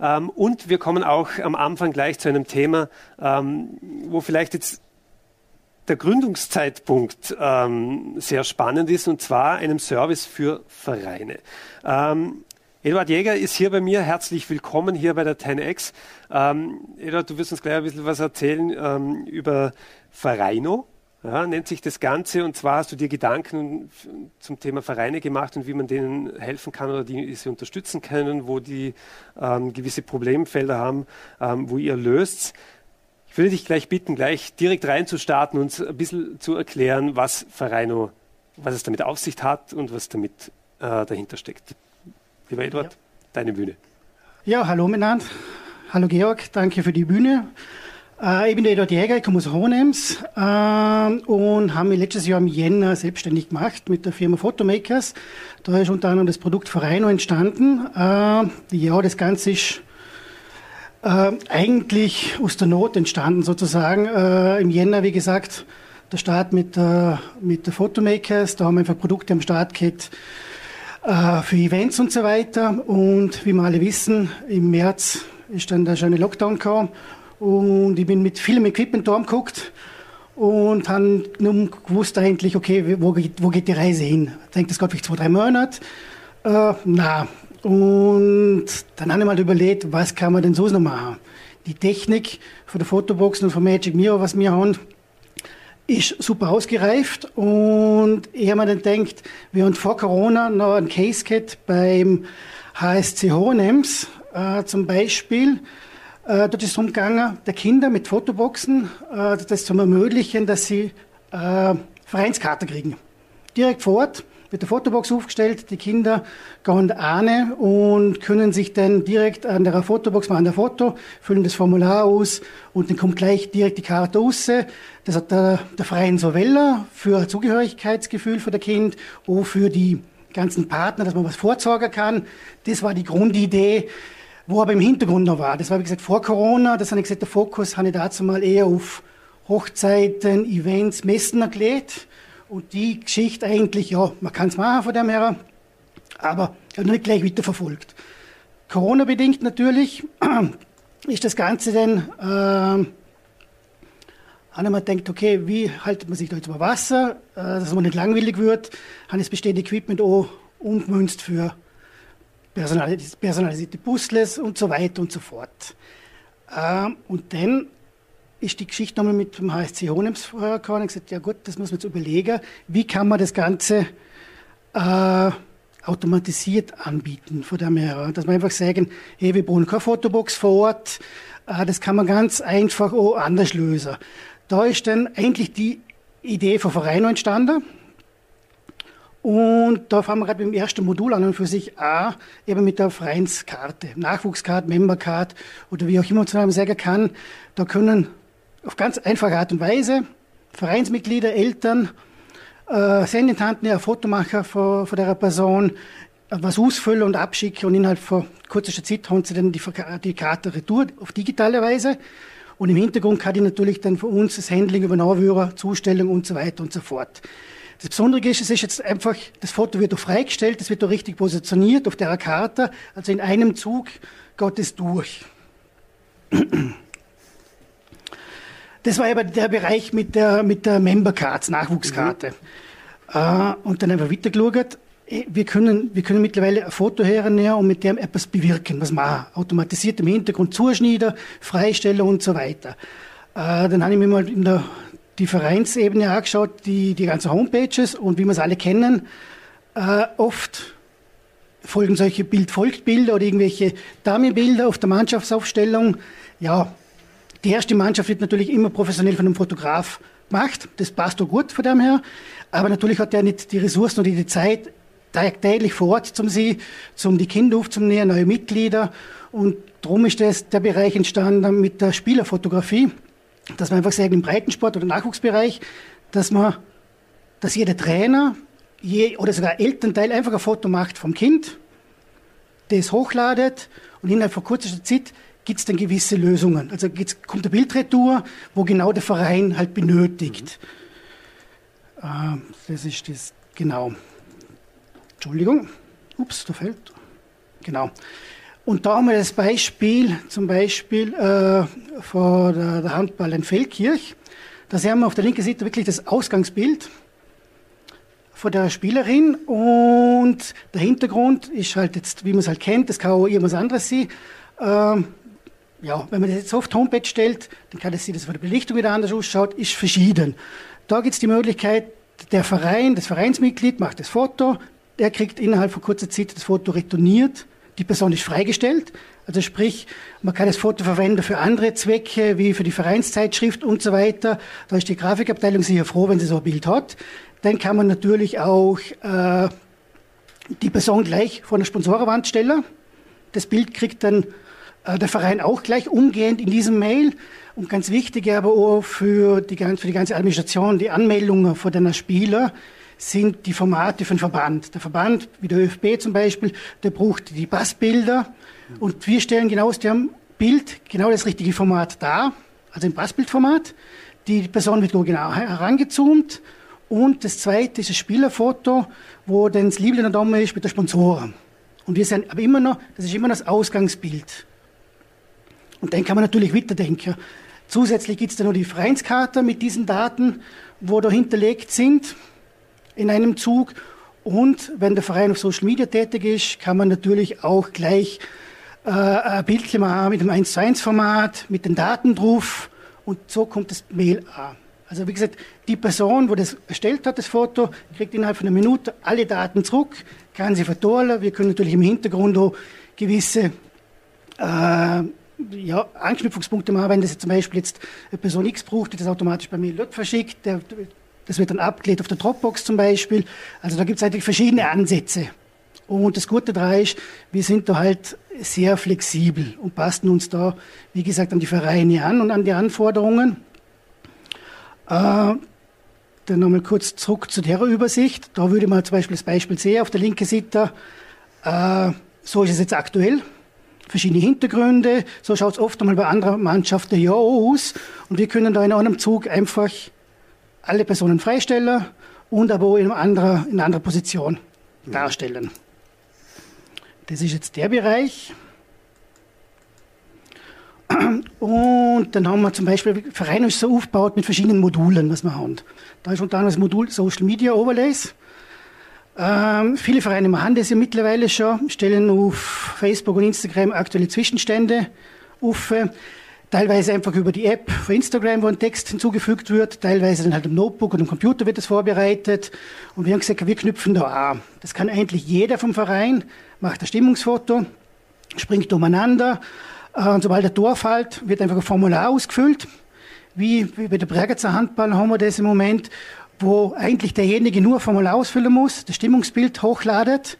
Ähm, und wir kommen auch am Anfang gleich zu einem Thema, ähm, wo vielleicht jetzt der Gründungszeitpunkt ähm, sehr spannend ist, und zwar einem Service für Vereine. Ähm, Eduard Jäger ist hier bei mir. Herzlich willkommen hier bei der 10X. Ähm, Eduard, du wirst uns gleich ein bisschen was erzählen ähm, über Vereino. Ja, nennt sich das Ganze. Und zwar hast du dir Gedanken zum Thema Vereine gemacht und wie man denen helfen kann oder die sie unterstützen können, wo die ähm, gewisse Problemfelder haben, ähm, wo ihr löst. Ich würde dich gleich bitten, gleich direkt reinzustarten und ein bisschen zu erklären, was Vereino, was es damit auf sich hat und was damit äh, dahinter steckt. Lieber Eduard, ja. deine Bühne. Ja, hallo miteinander. Hallo Georg, danke für die Bühne. Äh, ich bin der Eduard Jäger, ich komme aus Hohenems äh, und habe mich letztes Jahr im Jänner selbstständig gemacht mit der Firma Photomakers. Da ist unter anderem das Produkt Vereino entstanden. Äh, ja, das Ganze ist äh, eigentlich aus der Not entstanden sozusagen. Äh, Im Jänner, wie gesagt, der Start mit, der, mit der Photomakers, da haben wir einfach Produkte am Start gehabt, äh, für Events und so weiter. Und wie wir alle wissen, im März ist dann der schöne Lockdown gekommen und ich bin mit vielem Equipment da geguckt und habe nun gewusst eigentlich, okay, wo geht, wo geht die Reise hin? Ich denke, das geht vielleicht zwei, drei Monate. Äh, na, und dann habe ich mal überlegt, was kann man denn so noch machen? Die Technik von der Fotoboxen und von Magic Mirror, was wir haben, ist super ausgereift und ich habe mir dann gedacht, wir haben vor Corona noch ein Case gehabt beim HSC Hohenems äh, zum Beispiel. Äh, dort ist es darum gegangen, der Kinder mit Fotoboxen äh, das zu ermöglichen, dass sie äh, Vereinskarte kriegen. Direkt vor Ort wird der Fotobox aufgestellt, die Kinder gehen ane und können sich dann direkt an der Fotobox machen ein Foto, füllen das Formular aus und dann kommt gleich direkt die Karte raus. Das hat der, der Verein so Weller für Zugehörigkeitsgefühl für das Kind und für die ganzen Partner, dass man was vorzeigen kann. Das war die Grundidee, wo aber im Hintergrund noch war. Das war, wie gesagt, vor Corona. Das habe ich gesagt, der Fokus habe ich dazu mal eher auf Hochzeiten, Events, Messen erklärt. Und die Geschichte eigentlich, ja, man kann es machen von dem her, aber ich habe nicht gleich wieder verfolgt. Corona-bedingt natürlich ist das Ganze dann, äh, habe mir gedacht, okay, wie haltet man sich da jetzt über Wasser, äh, dass man nicht langweilig wird, habe das bestehende Equipment auch umgemünzt für personalisierte Puzzles und so weiter und so fort. Äh, und dann ist die Geschichte nochmal mit dem HSC Honems vorhergekommen und gesagt, ja gut, das muss man jetzt überlegen, wie kann man das Ganze äh, automatisiert anbieten von dem her. Dass man einfach sagen, hey, wir brauchen keine Fotobox vor Ort, äh, das kann man ganz einfach auch anders lösen. Da ist dann eigentlich die Idee von Verein entstanden. Und da fangen wir gerade mit dem ersten Modul an und für sich A, eben mit der Vereinskarte, Nachwuchskarte, Membercard oder wie auch immer man sagen kann. Da können auf ganz einfache Art und Weise Vereinsmitglieder, Eltern, äh, Sendentanten, ja, Fotomacher von, von der Person was ausfüllen und abschicken und innerhalb von kurzer Zeit haben sie dann die, die Karte retour auf digitale Weise. Und im Hintergrund kann die natürlich dann für uns das Handling übernommen Zustellung und so weiter und so fort. Das Besondere ist, es ist jetzt einfach, das Foto wird auch freigestellt, es wird auch richtig positioniert auf der Karte, also in einem Zug geht es durch. Das war eben der Bereich mit der, mit der Member Cards, Nachwuchskarte. Mhm. Äh, und dann haben wir weitergeschaut. Eh, wir können, wir können mittlerweile ein Foto hernehmen und mit dem etwas bewirken, was machen. Automatisiert im Hintergrund zuschneiden, freistellen und so weiter. Äh, dann habe ich mir mal in der die Vereinsebene angeschaut, die, die ganzen Homepages und wie wir es alle kennen, äh, oft folgen solche Bild-Folgt-Bilder oder irgendwelche Damenbilder auf der Mannschaftsaufstellung. Ja, die erste Mannschaft wird natürlich immer professionell von einem Fotograf gemacht. Das passt auch gut von dem her. Aber natürlich hat er nicht die Ressourcen oder die Zeit, täglich vor Ort zum sie, zum die Kinder aufzunehmen, neue Mitglieder. Und darum ist das der Bereich entstanden mit der Spielerfotografie dass man einfach sagen, im Breitensport oder Nachwuchsbereich, dass man, dass jeder Trainer je, oder sogar Elternteil einfach ein Foto macht vom Kind, das hochladet und innerhalb von kurzer Zeit gibt es dann gewisse Lösungen. Also kommt eine Bildretour, wo genau der Verein halt benötigt. Mhm. Äh, das ist das, genau. Entschuldigung. Ups, da fällt. Genau. Und da haben wir das Beispiel, zum Beispiel äh, von der, der Handball in Feldkirch. Da sehen wir auf der linken Seite wirklich das Ausgangsbild von der Spielerin und der Hintergrund ist halt jetzt, wie man es halt kennt, das kann auch irgendwas anderes sein. Ähm, ja, wenn man das jetzt auf die Homepage stellt, dann kann das sein, dass von der Belichtung wieder anders ausschaut, ist verschieden. Da gibt es die Möglichkeit, der Verein, das Vereinsmitglied macht das Foto, der kriegt innerhalb von kurzer Zeit das Foto retourniert, die Person ist freigestellt, also sprich, man kann das Foto verwenden für andere Zwecke, wie für die Vereinszeitschrift und so weiter. Da ist die Grafikabteilung sicher froh, wenn sie so ein Bild hat. Dann kann man natürlich auch äh, die Person gleich vor der Sponsorenwand stellen. Das Bild kriegt dann äh, der Verein auch gleich umgehend in diesem Mail. Und ganz wichtig aber auch für die, für die ganze Administration, die Anmeldungen von den Spieler sind die Formate für den Verband. Der Verband, wie der ÖFB zum Beispiel, der braucht die Passbilder. Und wir stellen genau aus dem Bild genau das richtige Format dar, also im Passbildformat. Die Person wird genau herangezoomt. Und das zweite ist ein Spielerfoto, wo dann das Liebling da ist mit der Sponsoren. Und wir sind aber immer noch, das ist immer noch das Ausgangsbild. Und dann kann man natürlich weiterdenken. Zusätzlich gibt es dann noch die Vereinskarte mit diesen Daten, wo da hinterlegt sind in einem Zug. Und wenn der Verein auf Social Media tätig ist, kann man natürlich auch gleich äh, ein Bildchen machen mit dem 1 zu 1 Format, mit den Daten drauf. Und so kommt das Mail an. Also wie gesagt, die Person, wo das erstellt hat, das Foto, kriegt innerhalb von einer Minute alle Daten zurück, kann sie vertollen. Wir können natürlich im Hintergrund auch gewisse äh, ja, Anknüpfungspunkte machen, wenn das jetzt zum Beispiel jetzt eine Person X braucht, die das automatisch bei mir dort verschickt, der, das wird dann abgelegt auf der Dropbox zum Beispiel. Also da gibt es eigentlich verschiedene Ansätze. Und das Gute daran ist, wir sind da halt sehr flexibel und passen uns da, wie gesagt, an die Vereine an und an die Anforderungen. Äh, dann nochmal kurz zurück zu der Übersicht. Da würde man zum Beispiel das Beispiel sehen auf der linken Seite. Äh, so ist es jetzt aktuell verschiedene Hintergründe. So schaut es oft einmal bei anderen Mannschaften ja aus. Und wir können da in einem Zug einfach alle Personen freistellen und aber in, anderer, in einer anderen Position darstellen. Das ist jetzt der Bereich. Und dann haben wir zum Beispiel, Verein ist so aufgebaut mit verschiedenen Modulen, was wir haben. Da ist unter anderem das Modul Social Media Overlays. Ähm, viele Vereine machen das ja mittlerweile schon, stellen auf Facebook und Instagram aktuelle Zwischenstände auf. Teilweise einfach über die App von Instagram, wo ein Text hinzugefügt wird, teilweise dann halt im Notebook und im Computer wird das vorbereitet. Und wir haben gesagt, wir knüpfen da an. Das kann eigentlich jeder vom Verein, macht ein Stimmungsfoto, springt umeinander. Äh, und sobald der Tor fällt, wird einfach ein Formular ausgefüllt. Wie, bei der Bregenzer Handball haben wir das im Moment wo eigentlich derjenige nur Formular ausfüllen muss, das Stimmungsbild hochladet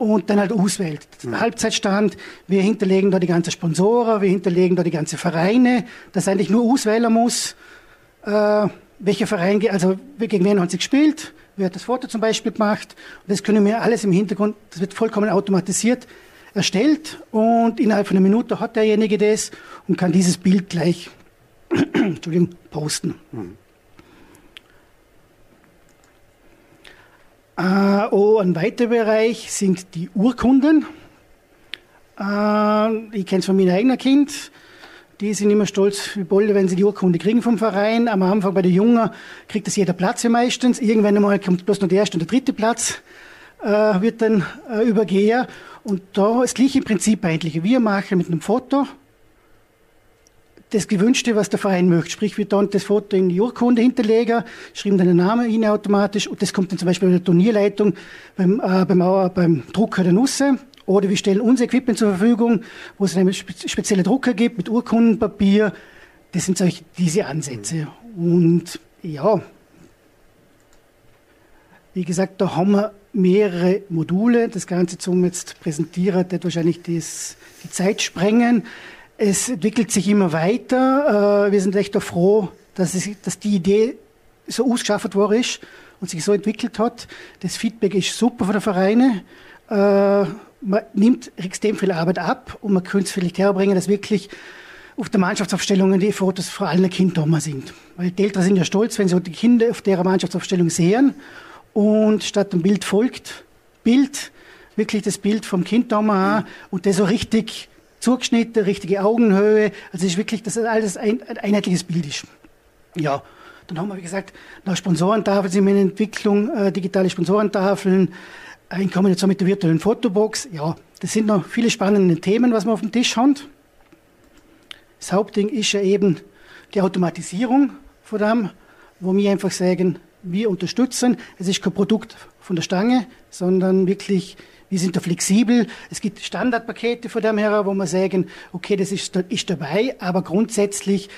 und dann halt auswählt. Mhm. Halbzeitstand, wir hinterlegen da die ganzen Sponsoren, wir hinterlegen da die ganzen Vereine, dass eigentlich nur auswählen muss, äh, welcher Verein, also gegen wen hat sie gespielt, wer hat das Foto zum Beispiel gemacht. Und das können wir alles im Hintergrund, das wird vollkommen automatisiert erstellt und innerhalb von einer Minute hat derjenige das und kann dieses Bild gleich Entschuldigung, posten. Mhm. Äh, oh, ein weiterer Bereich sind die Urkunden. Äh, ich kenne es von meinem eigenen Kind. Die sind immer stolz wie Bolle, wenn sie die Urkunde kriegen vom Verein. Am Anfang bei den Jungen kriegt das jeder Platz meistens. Irgendwann einmal kommt bloß noch der erste und der dritte Platz, äh, wird dann äh, übergehen. Und da ist das gleiche Prinzip eigentlich. Wir machen mit einem Foto das Gewünschte, was der Verein möchte. Sprich, wir dann das Foto in die Urkunde hinterlegen, schreiben dann den Namen rein automatisch und das kommt dann zum Beispiel bei der Turnierleitung beim, äh, beim, beim Drucker der Nusse. Oder wir stellen unser Equipment zur Verfügung, wo es einen speziellen Drucker gibt mit Urkundenpapier. Das sind solche, diese Ansätze. Und ja, wie gesagt, da haben wir mehrere Module. Das Ganze zum jetzt präsentieren, wird wahrscheinlich das, die Zeit sprengen. Es entwickelt sich immer weiter. Äh, wir sind echt froh, dass, es, dass die Idee so ausgeschafft worden ist und sich so entwickelt hat. Das Feedback ist super von den Vereinen. Äh, man nimmt extrem viel Arbeit ab und man könnte es vielleicht herbringen, dass wirklich auf der Mannschaftsaufstellung die Fotos vor allen Kindern sind. Weil die Eltern sind ja stolz, wenn sie die Kinder auf der Mannschaftsaufstellung sehen und statt dem Bild folgt Bild, wirklich das Bild vom Kind da mhm. und der so richtig zugeschnitten, richtige Augenhöhe. Also es ist wirklich, dass alles ein, ein einheitliches Bild ist. Ja, dann haben wir, wie gesagt, noch Sponsorentafeln sind in Entwicklung, äh, digitale Sponsorentafeln, in Kombination mit der virtuellen Fotobox. Ja, das sind noch viele spannende Themen, was wir auf dem Tisch haben. Das Hauptding ist ja eben die Automatisierung von dem, wo wir einfach sagen, wir unterstützen. Es ist kein Produkt von der Stange, sondern wirklich, wir sind da flexibel. Es gibt Standardpakete von dem her, wo wir sagen, okay, das ist, ist dabei, aber grundsätzlich,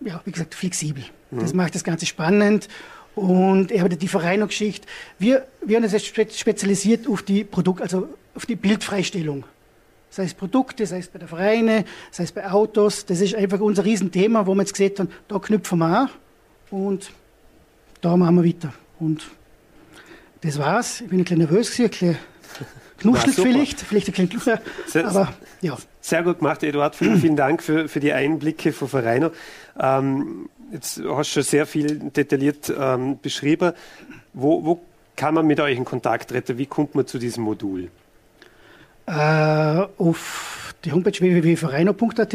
ja, wie gesagt, flexibel. Mhm. Das macht das Ganze spannend. Und eben die Vereinungsgeschichte. Wir, wir haben uns jetzt spezialisiert auf die Produkt, also auf die Bildfreistellung sei es Produkte, sei es bei der Vereine, sei es bei Autos. Das ist einfach unser Riesenthema, wo wir jetzt gesehen haben, da knüpfen wir an und da machen wir weiter. Und das war's. Ich bin ein bisschen nervös gewesen, ein bisschen knuschelt vielleicht, vielleicht ein bisschen sehr, aber ja. Sehr gut gemacht, Eduard. Vielen, vielen Dank für, für die Einblicke von Vereiner. Ähm, jetzt hast du schon sehr viel detailliert ähm, beschrieben. Wo, wo kann man mit euch in Kontakt treten? Wie kommt man zu diesem Modul? äh, auf die Homepage www.vereiner.at.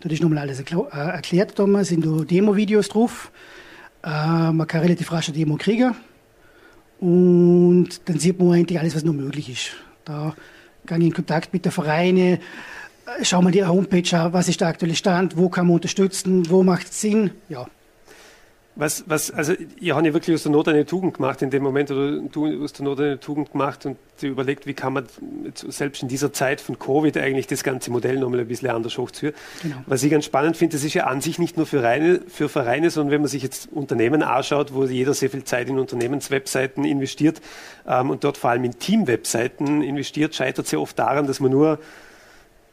Dort ist nochmal alles äh, erklärt, da sind da Demo-Videos drauf. Äh, man kann relativ rasch eine Demo kriegen. Und dann sieht man eigentlich alles, was noch möglich ist. Da gehe ich in Kontakt mit den Vereinen, äh, schauen wir die Homepage an, was ist der aktuelle Stand, wo kann man unterstützen, wo macht es Sinn. Ja, was, was, also, ihr habt ja wirklich aus der Not eine Tugend gemacht in dem Moment, oder du aus der Not eine Tugend gemacht und überlegt, wie kann man selbst in dieser Zeit von Covid eigentlich das ganze Modell nochmal ein bisschen anders hochzuführen. Genau. Was ich ganz spannend finde, das ist ja an sich nicht nur für, Reine, für Vereine, sondern wenn man sich jetzt Unternehmen anschaut, wo jeder sehr viel Zeit in Unternehmenswebseiten investiert ähm, und dort vor allem in Teamwebseiten investiert, scheitert es ja oft daran, dass man nur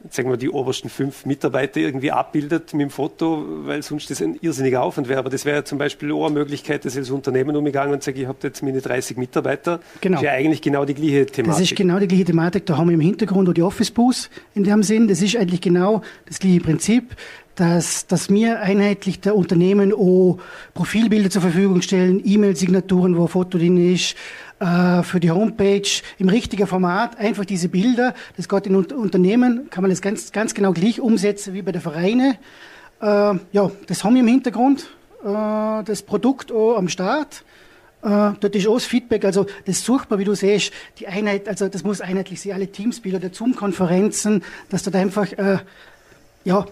sagen wir, die obersten fünf Mitarbeiter irgendwie abbildet mit dem Foto, weil sonst das ein irrsinniger Aufwand wäre. Aber das wäre zum Beispiel auch eine Möglichkeit, dass ich als Unternehmen umgegangen und sage, ich habe jetzt meine 30 Mitarbeiter. Genau. Das ist ja eigentlich genau die gleiche Thematik. Das ist genau die gleiche Thematik. Da haben wir im Hintergrund auch die Office Booths in dem Sinn. Das ist eigentlich genau das gleiche Prinzip dass, dass wir einheitlich der Unternehmen auch Profilbilder zur Verfügung stellen, E-Mail-Signaturen, wo ein Foto drin ist, äh, für die Homepage im richtigen Format, einfach diese Bilder. Das geht in Unternehmen, kann man das ganz, ganz genau gleich umsetzen wie bei den Vereinen. Äh, ja, das haben wir im Hintergrund, äh, das Produkt auch am Start. Uh, dort ist auch das Feedback, also das sucht man, wie du siehst, die Einheit, also das muss einheitlich sein, alle Teamsbilder der Zoom-Konferenzen, dass dort einfach, äh, ja,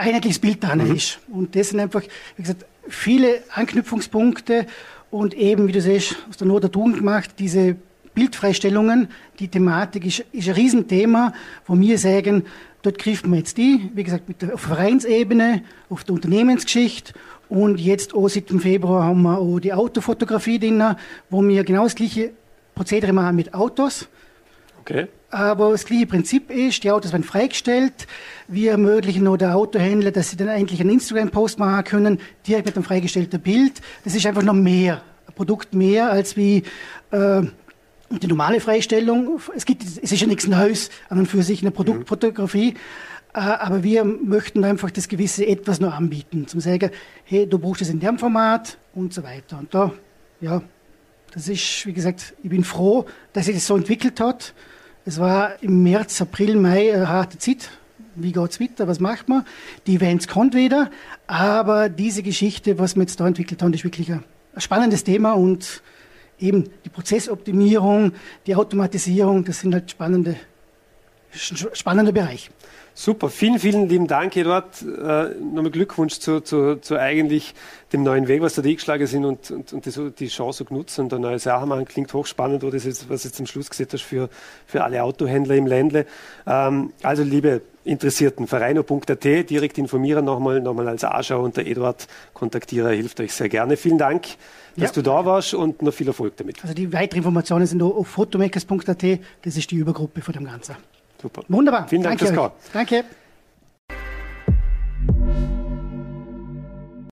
einheitliches Bild dran mhm. ist. Und das sind einfach, wie gesagt, viele Anknüpfungspunkte und eben, wie du siehst, aus der Not der Tugend gemacht, diese Bildfreistellungen, die Thematik ist, ist ein Riesenthema, wo wir sagen, dort greifen wir jetzt die, wie gesagt, mit der, auf Vereinsebene, auf der Unternehmensgeschichte und jetzt auch seit dem Februar haben wir auch die Autofotografie drin, wo wir genau das gleiche Prozedere machen mit Autos. Okay. Aber das gleiche Prinzip ist, die Autos werden freigestellt. Wir ermöglichen nur der Autohändler, dass sie dann eigentlich einen Instagram-Post machen können, direkt mit einem freigestellten Bild. Das ist einfach noch mehr, ein Produkt mehr als wie äh, die normale Freistellung. Es, gibt, es ist ja nichts Neues an und für sich in der Produktfotografie. Äh, aber wir möchten einfach das gewisse Etwas noch anbieten, zum sagen, hey, du brauchst es in dem Format und so weiter. Und da, ja, das ist, wie gesagt, ich bin froh, dass sich das so entwickelt hat. Es war im März, April, Mai eine harte Zeit. Wie geht es weiter? Was macht man? Die Events kommt wieder. Aber diese Geschichte, was wir jetzt da entwickelt haben, ist wirklich ein, spannendes Thema und eben die Prozessoptimierung, die Automatisierung, das sind halt spannende, spannende Bereiche. Super, vielen, vielen lieben Dank, Eduard. Äh, nochmal Glückwunsch zu, zu, zu, eigentlich dem neuen Weg, was da die eingeschlagen sind und, und, und die, die Chance nutzen und eine neue Sache machen. Klingt hochspannend, oder das ist, was jetzt zum Schluss gesagt hast, für, für alle Autohändler im Ländle. Ähm, also, liebe Interessierten, vereino.at, direkt informieren nochmal, nochmal als Anschau und der Eduard Kontaktierer hilft euch sehr gerne. Vielen Dank, dass ja. du da warst und noch viel Erfolg damit. Also, die weiteren Informationen sind auf fotomakers.at, das ist die Übergruppe von dem Ganzen. Super. Wunderbar. Vielen Dank Danke Kommen. Danke.